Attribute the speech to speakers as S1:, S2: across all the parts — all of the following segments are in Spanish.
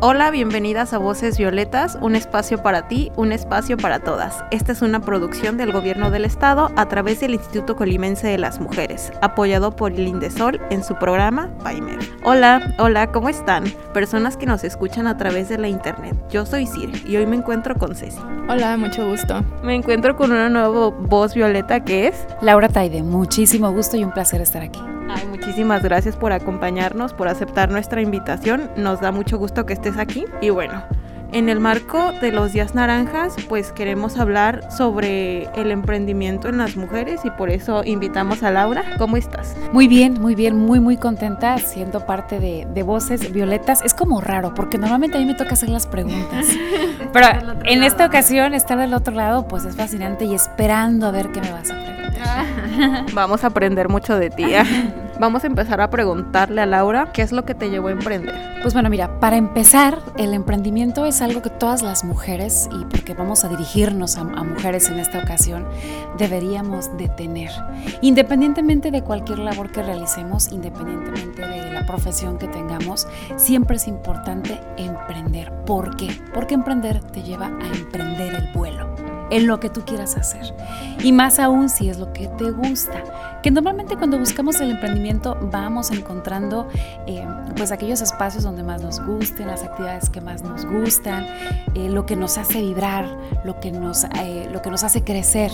S1: Hola, bienvenidas a Voces Violetas, un espacio para ti, un espacio para todas. Esta es una producción del Gobierno del Estado a través del Instituto Colimense de las Mujeres, apoyado por el Indesol en su programa PAIMER. Hola, hola, ¿cómo están? Personas que nos escuchan a través de la internet. Yo soy Sir y hoy me encuentro con Ceci.
S2: Hola, mucho gusto.
S1: Me encuentro con una nueva voz violeta que es
S3: Laura Taide. Muchísimo gusto y un placer estar aquí.
S1: Muchísimas gracias por acompañarnos, por aceptar nuestra invitación. Nos da mucho gusto que estés aquí. Y bueno, en el marco de los días naranjas, pues queremos hablar sobre el emprendimiento en las mujeres y por eso invitamos a Laura. ¿Cómo estás?
S3: Muy bien, muy bien, muy, muy contenta siendo parte de, de Voces Violetas. Es como raro, porque normalmente a mí me toca hacer las preguntas. Pero en esta ocasión, estar del otro lado, pues es fascinante y esperando a ver qué me vas a preguntar.
S1: Vamos a aprender mucho de ti. ¿eh? Vamos a empezar a preguntarle a Laura qué es lo que te llevó a emprender.
S3: Pues bueno, mira, para empezar, el emprendimiento es algo que todas las mujeres, y porque vamos a dirigirnos a, a mujeres en esta ocasión, deberíamos de tener. Independientemente de cualquier labor que realicemos, independientemente de la profesión que tengamos, siempre es importante emprender. ¿Por qué? Porque emprender te lleva a emprender el vuelo en lo que tú quieras hacer. Y más aún si es lo que te gusta. Que normalmente cuando buscamos el emprendimiento vamos encontrando eh, pues aquellos espacios donde más nos gusten, las actividades que más nos gustan, eh, lo que nos hace vibrar, lo que nos, eh, lo que nos hace crecer.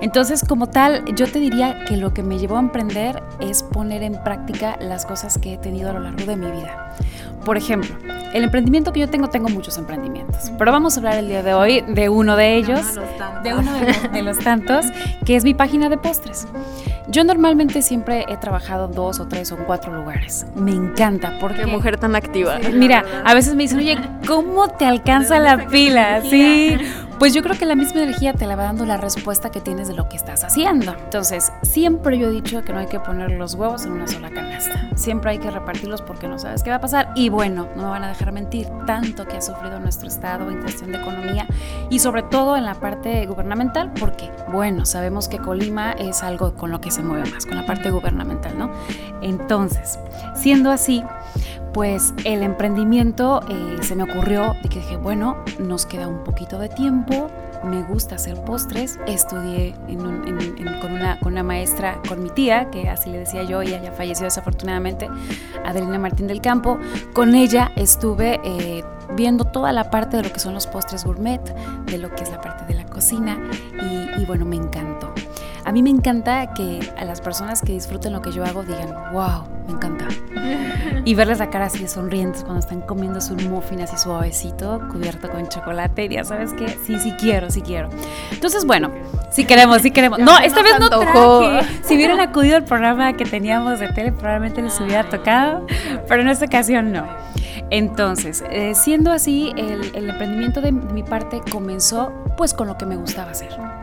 S3: Entonces como tal yo te diría que lo que me llevó a emprender es poner en práctica las cosas que he tenido a lo largo de mi vida. Por ejemplo, el emprendimiento que yo tengo, tengo muchos emprendimientos, pero vamos a hablar el día de hoy de uno de ellos, de uno de los, de los tantos, que es mi página de postres. Yo normalmente siempre he trabajado en dos o tres o cuatro lugares. Me encanta porque...
S1: Qué mujer tan activa.
S3: Mira, a veces me dicen, oye, ¿cómo te alcanza la pila? Sí. Pues yo creo que la misma energía te la va dando la respuesta que tienes de lo que estás haciendo. Entonces, siempre yo he dicho que no hay que poner los huevos en una sola canasta. Siempre hay que repartirlos porque no sabes qué va a pasar. Y bueno, no me van a dejar mentir, tanto que ha sufrido nuestro Estado en cuestión de economía y sobre todo en la parte gubernamental, porque bueno, sabemos que Colima es algo con lo que se mueve más, con la parte gubernamental, ¿no? Entonces, siendo así, pues el emprendimiento eh, se me ocurrió de que dije, bueno, nos queda un poquito de tiempo, me gusta hacer postres, estudié con, una, con, una, maestra, con mi tía, que así le decía yo, ella ya falleció desafortunadamente, Adelina Martín del Campo, con ella estuve eh, viendo toda la parte de lo que son los postres gourmet, de lo que es la parte de la cocina, y, y bueno, me encantó. A mí me encanta que a las personas que disfruten lo que yo hago digan, wow, me encanta. Y verles la cara así de sonrientes cuando están comiendo su muffin así suavecito, cubierto con chocolate. Y ya sabes que sí, sí quiero, sí quiero. Entonces, bueno, sí queremos, sí queremos. No, esta vez no traje. Si hubieran acudido al programa que teníamos de tele, probablemente les hubiera tocado, pero en esta ocasión no. Entonces, eh, siendo así, el, el emprendimiento de mi parte comenzó pues con lo que me gustaba hacer.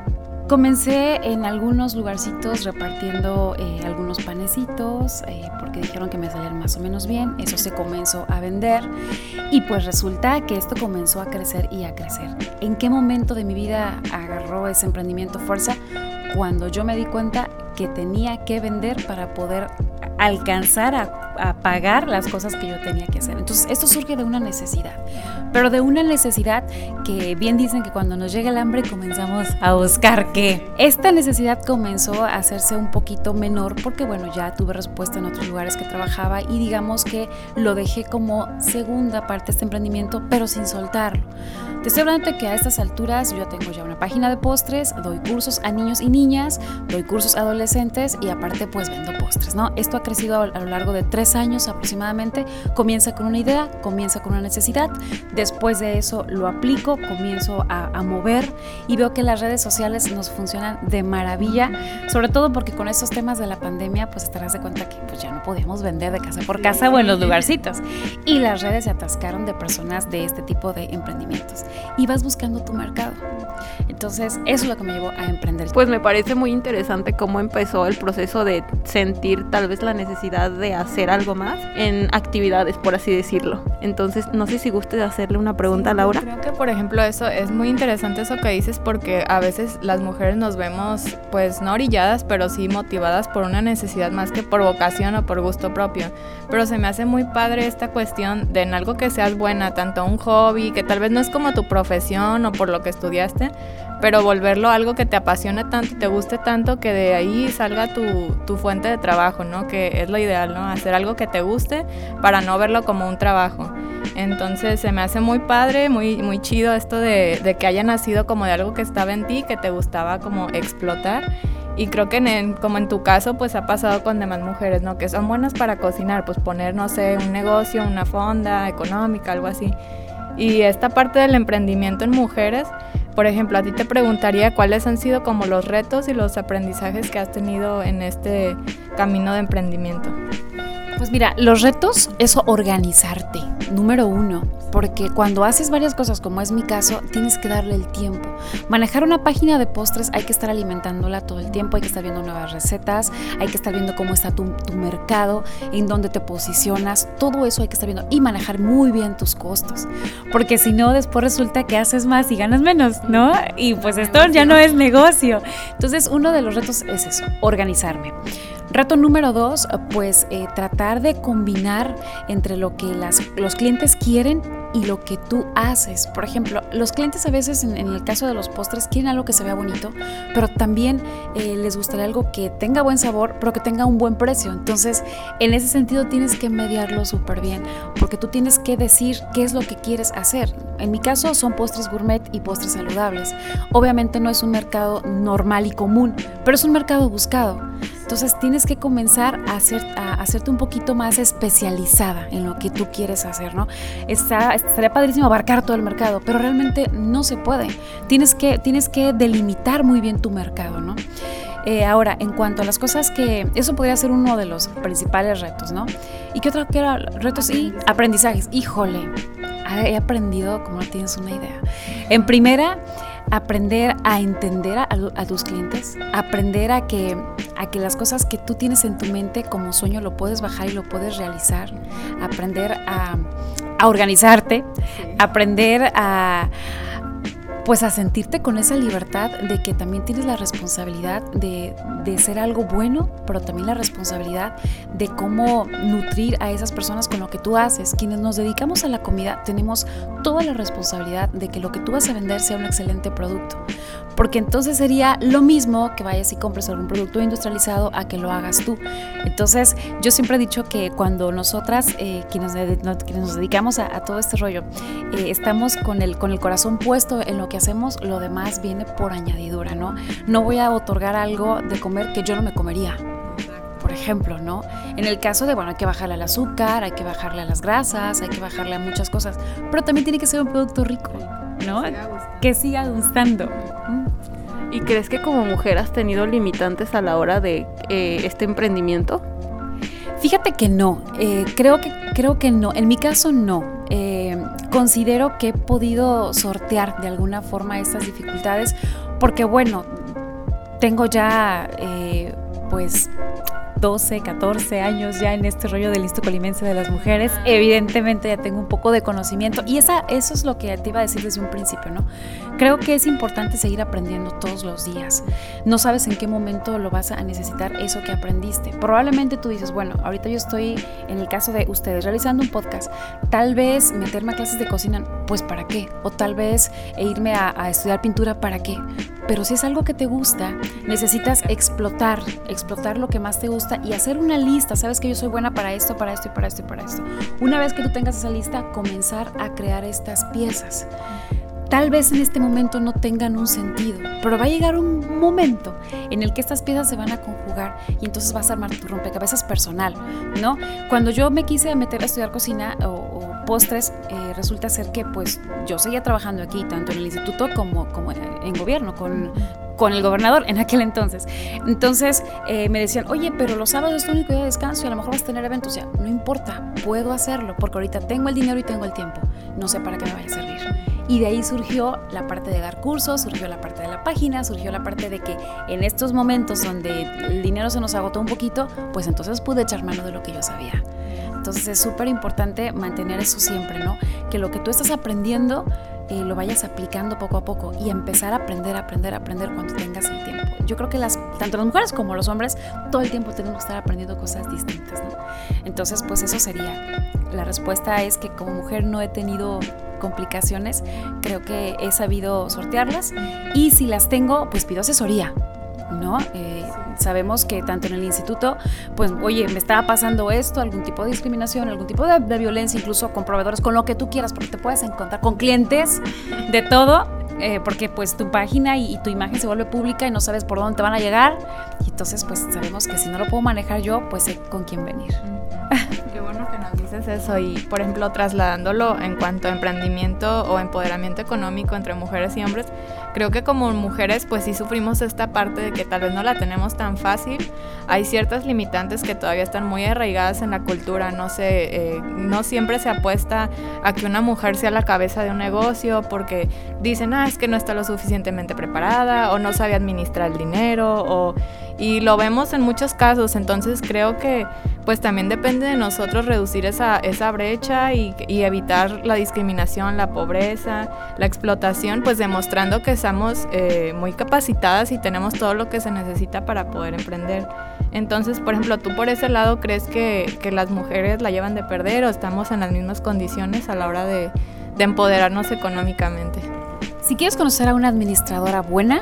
S3: Comencé en algunos lugarcitos repartiendo eh, algunos panecitos eh, porque dijeron que me salían más o menos bien. Eso se comenzó a vender y pues resulta que esto comenzó a crecer y a crecer. ¿En qué momento de mi vida agarró ese emprendimiento fuerza? Cuando yo me di cuenta que tenía que vender para poder alcanzar a, a, pagar las cosas que yo tenía que hacer. Entonces, esto surge de una necesidad, pero de una necesidad que bien dicen que cuando nos llega el hambre comenzamos a buscar qué. Esta necesidad comenzó a hacerse un poquito menor porque, bueno, ya tuve respuesta en otros lugares que trabajaba y digamos que lo dejé como segunda parte de este emprendimiento, pero sin soltarlo. Te estoy hablando de que a estas alturas yo tengo ya una página de postres, doy cursos a niños y niñas, doy cursos a adolescentes y aparte pues vendo postres, ¿no? Esto ha crecido a lo largo de tres años aproximadamente, comienza con una idea, comienza con una necesidad, después de eso lo aplico, comienzo a, mover y veo que las redes sociales nos funcionan de maravilla, sobre todo porque con estos temas de la pandemia, pues estarás de cuenta que pues ya no podíamos vender de casa por casa o en los lugarcitos. Y las redes se atascaron de personas de este tipo de emprendimientos. Y vas buscando tu mercado. Entonces, eso es lo que me llevó a emprender.
S1: Pues me parece muy interesante cómo empezó el proceso de sentir tal vez la necesidad de hacer algo más en actividades, por así decirlo. Entonces, no sé si guste hacerle una pregunta a Laura.
S2: Creo que, por ejemplo, eso es muy interesante eso que dices porque a veces las mujeres nos vemos, pues, no orilladas, pero sí motivadas por una necesidad más que por vocación o por gusto propio. Pero se me hace muy padre esta cuestión de en algo que seas buena, tanto un hobby, que tal vez no es como tu profesión o por lo que estudiaste, pero volverlo algo que te apasione tanto te guste tanto que de ahí salga tu, tu, fuente de trabajo, ¿no? Que es lo ideal, ¿no? Hacer algo que te guste para no verlo como un trabajo. Entonces se me hace muy padre, muy, muy chido esto de, de que haya nacido como de algo que estaba en ti, que te gustaba como explotar. Y creo que en, como en tu caso, pues ha pasado con demás mujeres, ¿no? Que son buenas para cocinar, pues poner, no sé, un negocio, una fonda económica, algo así. Y esta parte del emprendimiento en mujeres, por ejemplo, a ti te preguntaría cuáles han sido como los retos y los aprendizajes que has tenido en este camino de emprendimiento.
S3: Pues mira, los retos es organizarte, número uno, porque cuando haces varias cosas, como es mi caso, tienes que darle el tiempo. Manejar una página de postres hay que estar alimentándola todo el tiempo, hay que estar viendo nuevas recetas, hay que estar viendo cómo está tu, mercado, en dónde te posicionas, todo eso hay que estar viendo y manejar muy bien tus costos, porque si no, después resulta que haces más y ganas menos, ¿no? Y pues esto ya no es negocio. Entonces, uno de los retos es eso, organizarme. Reto número dos, pues eh, tratar de combinar entre lo que las, los clientes quieren y lo que tú haces. Por ejemplo, los clientes a veces, en, el caso de los postres, quieren algo que se vea bonito, pero también eh, les gustaría algo que tenga buen sabor, pero que tenga un buen precio. Entonces, en ese sentido tienes que mediarlo súper bien, porque tú tienes que decir qué es lo que quieres hacer. En mi caso son postres gourmet y postres saludables. Obviamente no es un mercado normal y común, pero es un mercado buscado. Entonces tienes que comenzar a, hacer, a hacerte un poquito más especializada en lo que tú quieres hacer, ¿no? Está, estaría padrísimo abarcar todo el mercado, pero realmente no se puede. Tienes que, tienes que delimitar muy bien tu mercado, ¿no? Eh, ahora, en cuanto a las cosas que... Eso podría ser uno de los principales retos, ¿no? ¿Y qué otro que era? Retos y aprendizajes. Híjole, he aprendido como no tienes una idea. En primera, aprender a entender a, tus clientes, aprender a que, a que las cosas que tú tienes en tu mente como sueño lo puedes bajar y lo puedes realizar, aprender a, a organizarte, aprender a pues a sentirte con esa libertad de que también tienes la responsabilidad de, de, ser algo bueno, pero también la responsabilidad de cómo nutrir a esas personas con lo que tú haces. Quienes nos dedicamos a la comida tenemos toda la responsabilidad de que lo que tú vas a vender sea un excelente producto, porque entonces sería lo mismo que vayas y compres algún producto industrializado a que lo hagas tú. Entonces yo siempre he dicho que cuando nosotras, eh, quienes, nos dedicamos a, todo este rollo, eh, estamos con el, con el corazón puesto en lo que hacemos, lo demás viene por añadidura, ¿no? No voy a otorgar algo de comer que yo no me comería por ejemplo, ¿no? En el caso de, bueno, hay que bajarle al azúcar, hay que bajarle a las grasas, hay que bajarle a muchas cosas, pero también tiene que ser un producto rico, ¿no? Que siga gustando.
S1: ¿Y crees que como mujer has tenido limitantes a la hora de eh, este emprendimiento?
S3: Fíjate que no, eh, creo, que, creo que no, en mi caso no. Eh, considero que he podido sortear de alguna forma estas dificultades porque bueno, tengo ya pues 12, 14 años ya en este rollo del listo colimense de las mujeres, evidentemente ya tengo un poco de conocimiento y esa, eso es lo que te iba a decir desde un principio, ¿no? Creo que es importante seguir aprendiendo todos los días. No sabes en qué momento lo vas a necesitar eso que aprendiste. Probablemente tú dices, bueno, ahorita yo estoy en el caso de ustedes realizando un podcast, tal vez meterme a clases de cocina, pues para qué? O tal vez irme a, a estudiar pintura, ¿para qué? Pero si es algo que te gusta, necesitas explotar, explotar lo que más te gusta y hacer una lista. Sabes que yo soy buena para esto, para esto y para esto y para esto. Una vez que tú tengas esa lista, comenzar a crear estas piezas. tal vez en este momento no tengan un sentido, pero va a llegar un momento en el que estas piezas se van a conjugar y entonces vas a armar tu rompecabezas personal, ¿no? Cuando yo me quise meter a estudiar cocina o, postres, eh, resulta ser que pues yo seguía trabajando aquí, tanto en el instituto como, como en gobierno, con con el gobernador en aquel entonces. Entonces eh, me decían, oye, pero los sábados es tu único día de descanso y a lo mejor vas a tener eventos. O sea, no importa, puedo hacerlo porque ahorita tengo el dinero y tengo el tiempo. No sé para qué me vaya a servir. Y de ahí surgió la parte de dar cursos, surgió la parte de la página, surgió la parte de que en estos momentos donde el dinero se nos agotó un poquito, pues entonces pude echar mano de lo que yo sabía. Entonces es súper importante mantener eso siempre, ¿no? Que lo que tú estás aprendiendo eh, lo vayas aplicando poco a poco y empezar a aprender, aprender, aprender cuando tengas el tiempo. Yo creo que las, tanto las mujeres como los hombres todo el tiempo tenemos que estar aprendiendo cosas distintas, ¿no? Entonces, pues eso sería. La respuesta es que como mujer no he tenido complicaciones, creo que he sabido sortearlas y si las tengo, pues pido asesoría, ¿no? Eh, sabemos que tanto en el instituto, pues, oye, me estaba pasando esto, algún tipo de discriminación, algún tipo de, violencia, incluso con proveedores, con lo que tú quieras, porque te puedes encontrar con clientes de todo, eh, porque pues tu página y, tu imagen se vuelve pública y no sabes por dónde te van a llegar. Y entonces, pues sabemos que si no lo puedo manejar yo, pues sé con quién venir.
S2: Bueno que nos dices eso y, por ejemplo, trasladándolo en cuanto a emprendimiento o empoderamiento económico entre mujeres y hombres, creo que como mujeres pues sí sufrimos esta parte de que tal vez no la tenemos tan fácil. Hay ciertas limitantes que todavía están muy arraigadas en la cultura. No sé, eh, no siempre se apuesta a que una mujer sea la cabeza de un negocio porque dicen, ah, es que no está lo suficientemente preparada o no sabe administrar el dinero o y lo vemos en muchos casos, entonces creo que pues también depende de nosotros reducir esa, esa brecha y, evitar la discriminación, la pobreza, la explotación, pues demostrando que estamos eh, muy capacitadas y tenemos todo lo que se necesita para poder emprender. Entonces, por ejemplo, tú por ese lado crees que, que las mujeres la llevan de perder o estamos en las mismas condiciones a la hora de, de empoderarnos económicamente.
S3: Si quieres conocer a una administradora buena,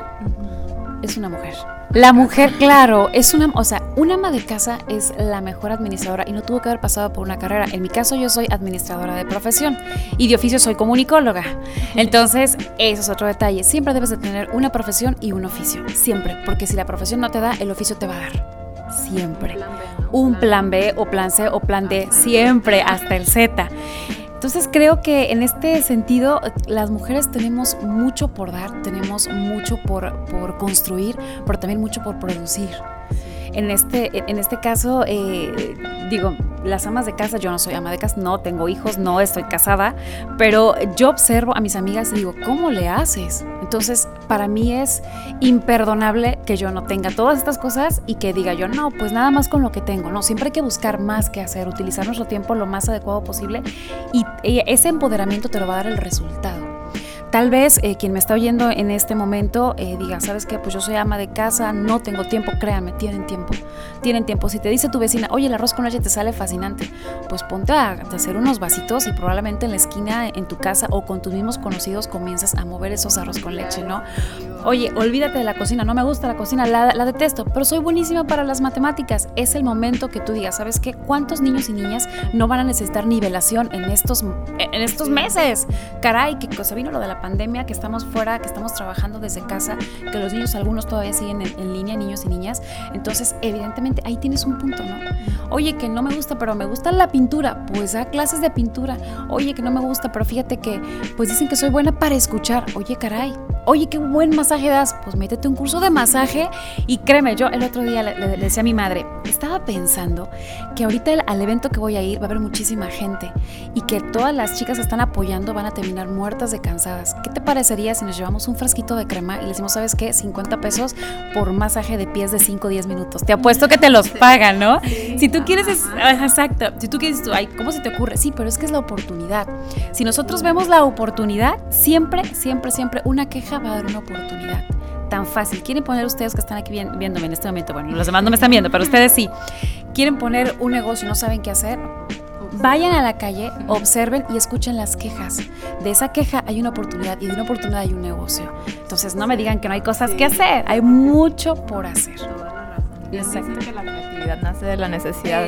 S3: es una mujer. La mujer, claro, es una, o sea, una ama de casa es la mejor administradora y no tuvo que haber pasado por una carrera. En mi caso, yo soy administradora de profesión y de oficio soy comunicóloga. Entonces, eso es otro detalle. Siempre debes de tener una profesión y un oficio. Siempre. Porque si la profesión no te da, el oficio te va a dar. Siempre. Un plan B o plan C o plan D. Siempre, hasta el Z. Entonces creo que en este sentido las mujeres tenemos mucho por dar, tenemos mucho por, por construir, pero también mucho por producir. En este, en este caso, eh, digo, las amas de casa, yo no soy ama de casa, no tengo hijos, no estoy casada, pero yo observo a mis amigas y digo, ¿cómo le haces? Entonces, para mí es imperdonable que yo no tenga todas estas cosas y que diga yo, no, pues nada más con lo que tengo. No, siempre hay que buscar más que hacer, utilizar nuestro tiempo lo más adecuado posible y ese empoderamiento te lo va a dar el resultado. Tal vez eh, quien me está oyendo en este momento eh, diga, ¿sabes qué? Pues yo soy ama de casa, no tengo tiempo, créanme, tienen tiempo. Tienen tiempo. Si te dice tu vecina, oye, el arroz con leche te sale fascinante, pues ponte a, hacer unos vasitos y probablemente en la esquina en tu casa o con tus mismos conocidos comienzas a mover esos arroz con leche, ¿no? Oye, olvídate de la cocina, no me gusta la cocina, la, la detesto, pero soy buenísima para las matemáticas. Es el momento que tú digas, ¿sabes qué? ¿Cuántos niños y niñas no van a necesitar nivelación en estos, en estos meses? Caray, qué cosa vino lo de la pandemia, que estamos fuera, que estamos trabajando desde casa, que los niños, algunos todavía siguen en, línea, niños y niñas. Entonces, evidentemente, ahí tienes un punto, ¿no? Oye, que no me gusta, pero me gusta la pintura, pues da clases de pintura. Oye, que no me gusta, pero fíjate que, pues dicen que soy buena para escuchar. Oye, caray. Oye, qué buen masaje das. Pues métete un curso de masaje y créeme, yo el otro día le, decía a mi madre, estaba pensando que ahorita al evento que voy a ir va a haber muchísima gente y que todas las chicas que están apoyando van a terminar muertas de cansadas. ¿Qué te parecería si nos llevamos un frasquito de crema y le decimos, ¿sabes qué? 50 pesos por masaje de pies de 5 o 10 minutos. Te apuesto que te los pagan, ¿no? si tú quieres, es, exacto, si tú quieres, ay, ¿cómo se te ocurre? Sí, pero es que es la oportunidad. Si nosotros vemos la oportunidad, siempre, siempre, siempre una queja va a dar una oportunidad tan fácil. ¿Quieren poner ustedes que están aquí viéndome en este momento? Bueno, los demás no me están viendo, pero ustedes sí. ¿Quieren poner un negocio y no saben qué hacer? Vayan a la calle, observen y escuchen las quejas. De esa queja hay una oportunidad y de una oportunidad hay un negocio. Entonces no me digan que no hay cosas que hacer, hay mucho por hacer.
S2: Exacto. que la creatividad nace de la necesidad.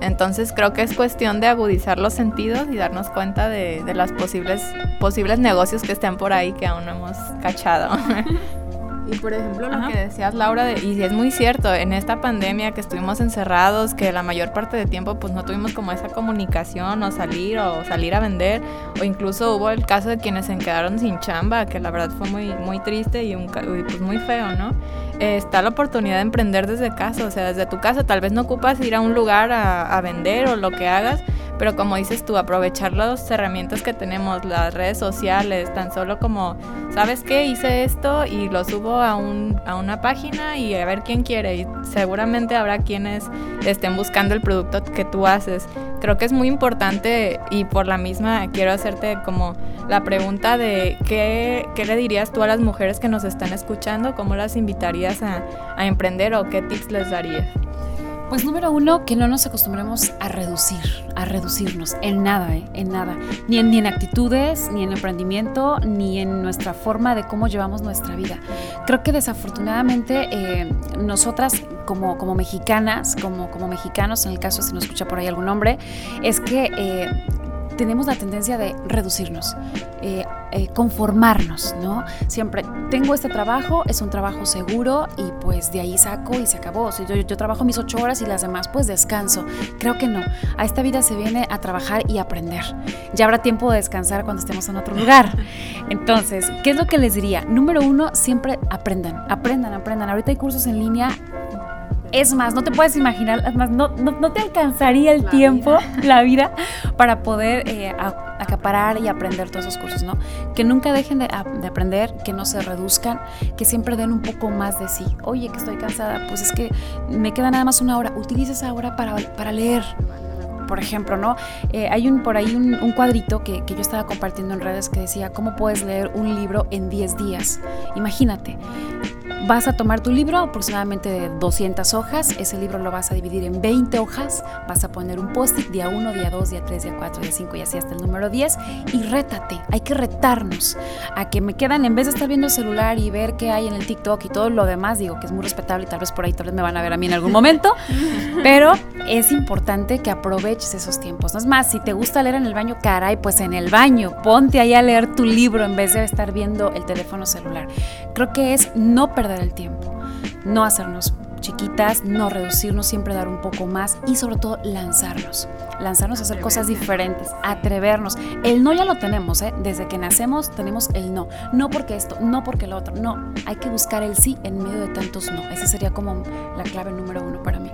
S2: Entonces creo que es cuestión de agudizar los sentidos y darnos cuenta de, de los posibles, posibles negocios que estén por ahí que aún no hemos cachado. Y por ejemplo, lo que decías, Laura, de, y es muy cierto, en esta pandemia que estuvimos encerrados, que la mayor parte de tiempo pues no tuvimos como esa comunicación o salir o salir a vender, o incluso hubo el caso de quienes se quedaron sin chamba, que la verdad fue muy, muy triste y, un, pues muy feo, ¿no? Eh, está la oportunidad de emprender desde casa, o sea, desde tu casa, tal vez no ocupas ir a un lugar a, a vender o lo que hagas, pero como dices tú, aprovechar las herramientas que tenemos, las redes sociales, tan solo como, ¿sabes qué? Hice esto y lo subo a, un, a una página y a ver quién quiere. Y seguramente habrá quienes estén buscando el producto que tú haces. Creo que es muy importante y por la misma quiero hacerte como la pregunta de qué, qué le dirías tú a las mujeres que nos están escuchando, cómo las invitarías a, a emprender o qué tips les darías.
S3: Pues número uno, que no nos acostumbremos a reducir, a reducirnos en nada, ¿eh? en nada. Ni en, actitudes, ni en emprendimiento, ni en nuestra forma de cómo llevamos nuestra vida. Creo que desafortunadamente eh, nosotras como, como mexicanas, como, como mexicanos, en el caso si nos escucha por ahí algún hombre, es que eh, tenemos la tendencia de reducirnos, eh, eh, conformarnos, ¿no? Siempre tengo este trabajo, es un trabajo seguro y pues de ahí saco y se acabó. yo, yo, trabajo mis ocho horas y las demás pues descanso. Creo que no. A esta vida se viene a trabajar y aprender. Ya habrá tiempo de descansar cuando estemos en otro lugar. Entonces, ¿qué es lo que les diría? Número uno, siempre aprendan, aprendan, aprendan. Ahorita hay cursos en línea es más, no te puedes imaginar, es más, no, no, te alcanzaría el tiempo, la vida, para poder eh, acaparar y aprender todos esos cursos, ¿no? Que nunca dejen de, de, aprender, que no se reduzcan, que siempre den un poco más de sí. Oye, que estoy cansada, pues es que me queda nada más una hora. Utiliza esa hora para, para leer por ejemplo, ¿no? Eh, hay un, por ahí un, cuadrito que, que, yo estaba compartiendo en redes que decía, ¿cómo puedes leer un libro en 10 días? Imagínate, Vas a tomar tu libro, aproximadamente de 200 hojas, ese libro lo vas a dividir en 20 hojas, vas a poner un post-it día 1, día 2, día 3, día 4, día 5 y así hasta el número 10 y rétate, hay que retarnos a que me quedan, en vez de estar viendo el celular y ver qué hay en el TikTok y todo lo demás, digo que es muy respetable y tal vez por ahí tal vez me van a ver a mí en algún momento, pero es importante que aproveches esos tiempos. No es más, si te gusta leer en el baño, caray, pues en el baño, ponte ahí a leer tu libro en vez de estar viendo el teléfono celular. Creo que es no perder el tiempo, no hacernos chiquitas, no reducirnos, siempre dar un poco más y sobre todo lanzarnos, lanzarnos a hacer cosas diferentes, atrevernos. El no ya lo tenemos, ¿eh? desde que nacemos tenemos el no, no porque esto, no porque lo otro, no, hay que buscar el sí en medio de tantos no, ese sería como la clave número uno para mí.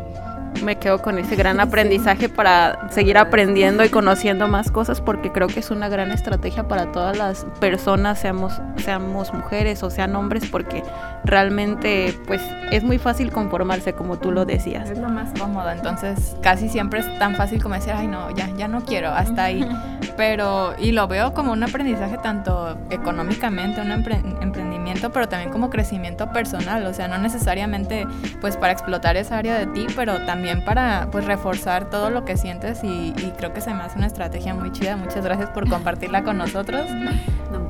S1: Me quedo con ese gran aprendizaje para seguir aprendiendo y conociendo más cosas porque creo que es una gran estrategia para todas las personas, seamos, seamos mujeres o sean hombres, porque realmente pues es muy fácil conformarse como tú lo decías.
S2: Es lo más cómodo, entonces casi siempre es tan fácil como decir, ay no, ya, ya no quiero, hasta ahí. Pero, y lo veo como un aprendizaje tanto económicamente, un emprendimiento, pero también como crecimiento personal, o sea, no necesariamente pues para explotar esa área de ti, pero también para pues reforzar todo lo que sientes y, creo que se me hace una estrategia muy chida. Muchas gracias por compartirla con nosotros.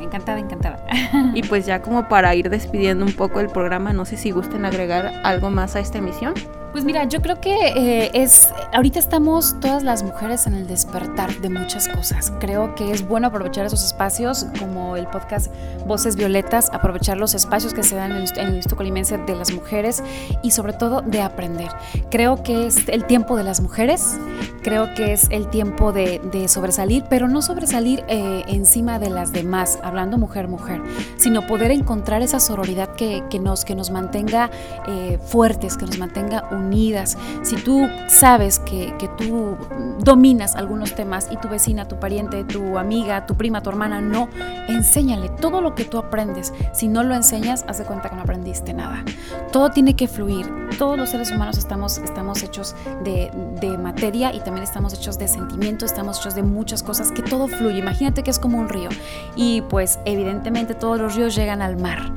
S3: encantada, encantada.
S1: Y pues ya como para ir despidiendo un poco el programa, no sé si gusten agregar algo más a esta emisión.
S3: Pues mira, yo creo que eh, es, ahorita estamos todas las mujeres en el despertar de muchas cosas. Creo que es bueno aprovechar esos espacios como el podcast Voces Violetas, aprovechar los espacios que se dan en el, el Colimense de las mujeres y sobre todo de aprender. Creo que es el tiempo de las mujeres, creo que es el tiempo de, sobresalir, pero no sobresalir eh, encima de las demás, hablando mujer-mujer, sino poder encontrar esa sororidad que, nos, que nos mantenga eh, fuertes, que nos mantenga unidas. Si tú sabes que, que, tú dominas algunos temas y tu vecina, tu pariente, tu amiga, tu prima, tu hermana no, enséñale todo lo que tú aprendes. Si no lo enseñas, haz de cuenta que no aprendiste nada. Todo tiene que fluir. Todos los seres humanos estamos, estamos hechos de, de materia y también estamos hechos de sentimiento, estamos hechos de muchas cosas, que todo fluye. Imagínate que es como un río. Y pues evidentemente todos los ríos llegan al mar.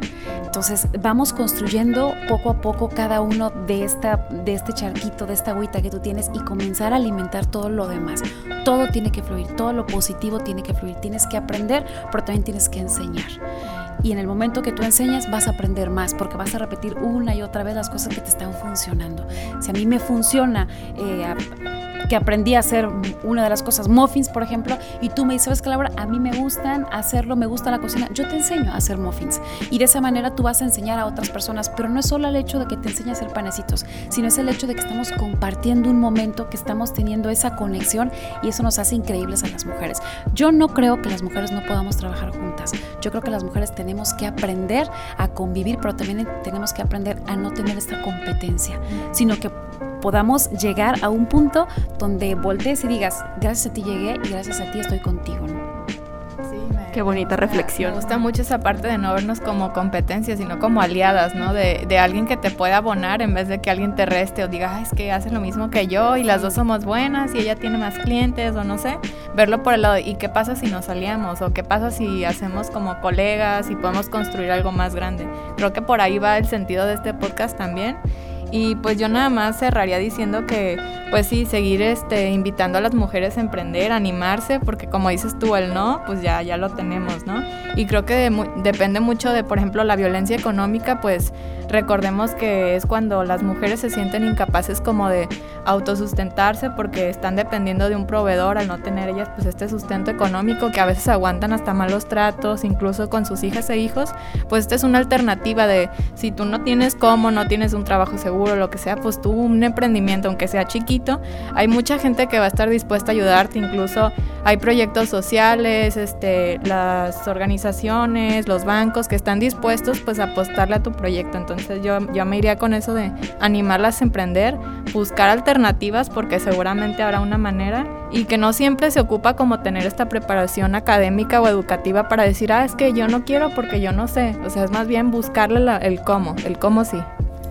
S3: Entonces vamos construyendo poco a poco cada uno de, esta, de este charquito, de esta agüita que tú tienes y comenzar a alimentar todo lo demás. Todo tiene que fluir, todo lo positivo tiene que fluir. Tienes que aprender, pero también tienes que enseñar. Y en el momento que tú enseñas vas a aprender más porque vas a repetir una y otra vez las cosas que te están funcionando. Si a mí me funciona eh, que aprendí a hacer una de las cosas, muffins, por ejemplo, y tú me dices, ¿sabes qué, Laura? A mí me gustan hacerlo, me gusta la cocina, yo te enseño a hacer muffins. Y de esa manera tú vas a enseñar a otras personas, pero no es solo el hecho de que te enseñe a hacer panecitos, sino es el hecho de que estamos compartiendo un momento, que estamos teniendo esa conexión y eso nos hace increíbles a las mujeres. Yo no creo que las mujeres no podamos trabajar juntas. Yo creo que las mujeres tenemos que aprender a convivir, pero también tenemos que aprender a no tener esta competencia, sino que podamos llegar a un punto donde voltees y digas, gracias a ti llegué y gracias a ti estoy contigo, ¿no?
S1: Qué bonita reflexión.
S2: Me gusta mucho esa parte de no vernos como competencias, sino como aliadas, ¿no? De, alguien que te pueda abonar en vez de que alguien te reste o diga, es que hace lo mismo que yo y las dos somos buenas y ella tiene más clientes o no sé. Verlo por el lado, ¿y qué pasa si nos aliamos? ¿O qué pasa si hacemos como colegas y podemos construir algo más grande? Creo que por ahí va el sentido de este podcast también. Y pues yo nada más cerraría diciendo que, pues sí, seguir este, invitando a las mujeres a emprender, a animarse, porque como dices tú, el no, pues ya, ya lo tenemos, ¿no? Y creo que depende mucho de, por ejemplo, la violencia económica, pues recordemos que es cuando las mujeres se sienten incapaces como de autosustentarse porque están dependiendo de un proveedor al no tener ellas pues este sustento económico que a veces aguantan hasta malos tratos, incluso con sus hijas e hijos, pues esta es una alternativa de si tú no tienes cómo, no tienes un trabajo seguro, lo que sea, pues tú un emprendimiento, aunque sea chiquito, hay mucha gente que va a estar dispuesta a ayudarte, incluso hay proyectos sociales, este, las organizaciones, los bancos que están dispuestos pues a apostarle a tu proyecto, entonces yo, yo me iría con eso de animarlas a emprender, buscar alternativas porque seguramente habrá una manera y que no siempre se ocupa como tener esta preparación académica o educativa para decir, ah, es que yo no quiero porque yo no sé. O sea, es más bien buscarle el cómo, el cómo sí.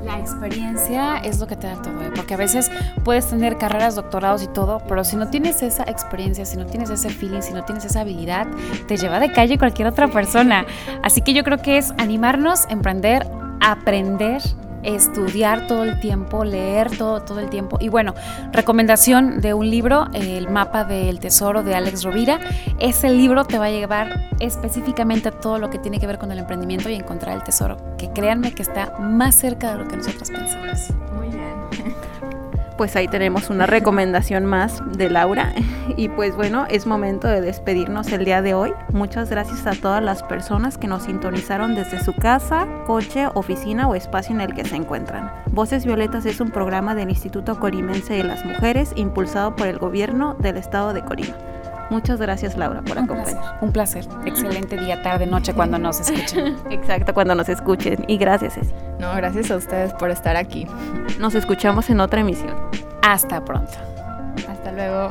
S3: La experiencia es lo que te da todo, ¿eh? porque a veces puedes tener carreras, doctorados y todo, pero si no tienes esa experiencia, si no tienes ese feeling, si no tienes esa habilidad, te lleva de calle cualquier otra persona. Así que yo creo que es animarnos, emprender, aprender estudiar todo el tiempo, leer todo, todo el tiempo. Y bueno, recomendación de un libro, El mapa del tesoro de Alex Rovira. Ese libro te va a llevar específicamente a todo lo que tiene que ver con el emprendimiento y encontrar el tesoro, que créanme que está más cerca de lo que nosotros pensamos.
S2: Muy bien.
S1: Pues ahí tenemos una recomendación más de Laura. Y pues bueno, es momento de despedirnos el día de hoy. Muchas gracias a todas las personas que nos sintonizaron desde su casa, coche, oficina o espacio en el que se encuentran. Voces Violetas es un programa del Instituto Corimense de las Mujeres impulsado por el gobierno del estado de Colima. Muchas gracias Laura por acompañarnos.
S3: Un placer. Excelente día, tarde, noche cuando nos escuchen.
S1: Exacto, cuando nos escuchen. Y gracias, Ceci.
S2: No, gracias a ustedes por estar aquí.
S1: Nos escuchamos en otra emisión.
S3: Hasta pronto.
S2: Hasta luego.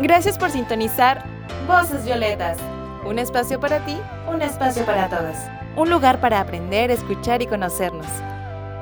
S4: Gracias por sintonizar Voces Violetas. Un espacio para ti, un espacio para todas. Un lugar para aprender, escuchar y conocernos.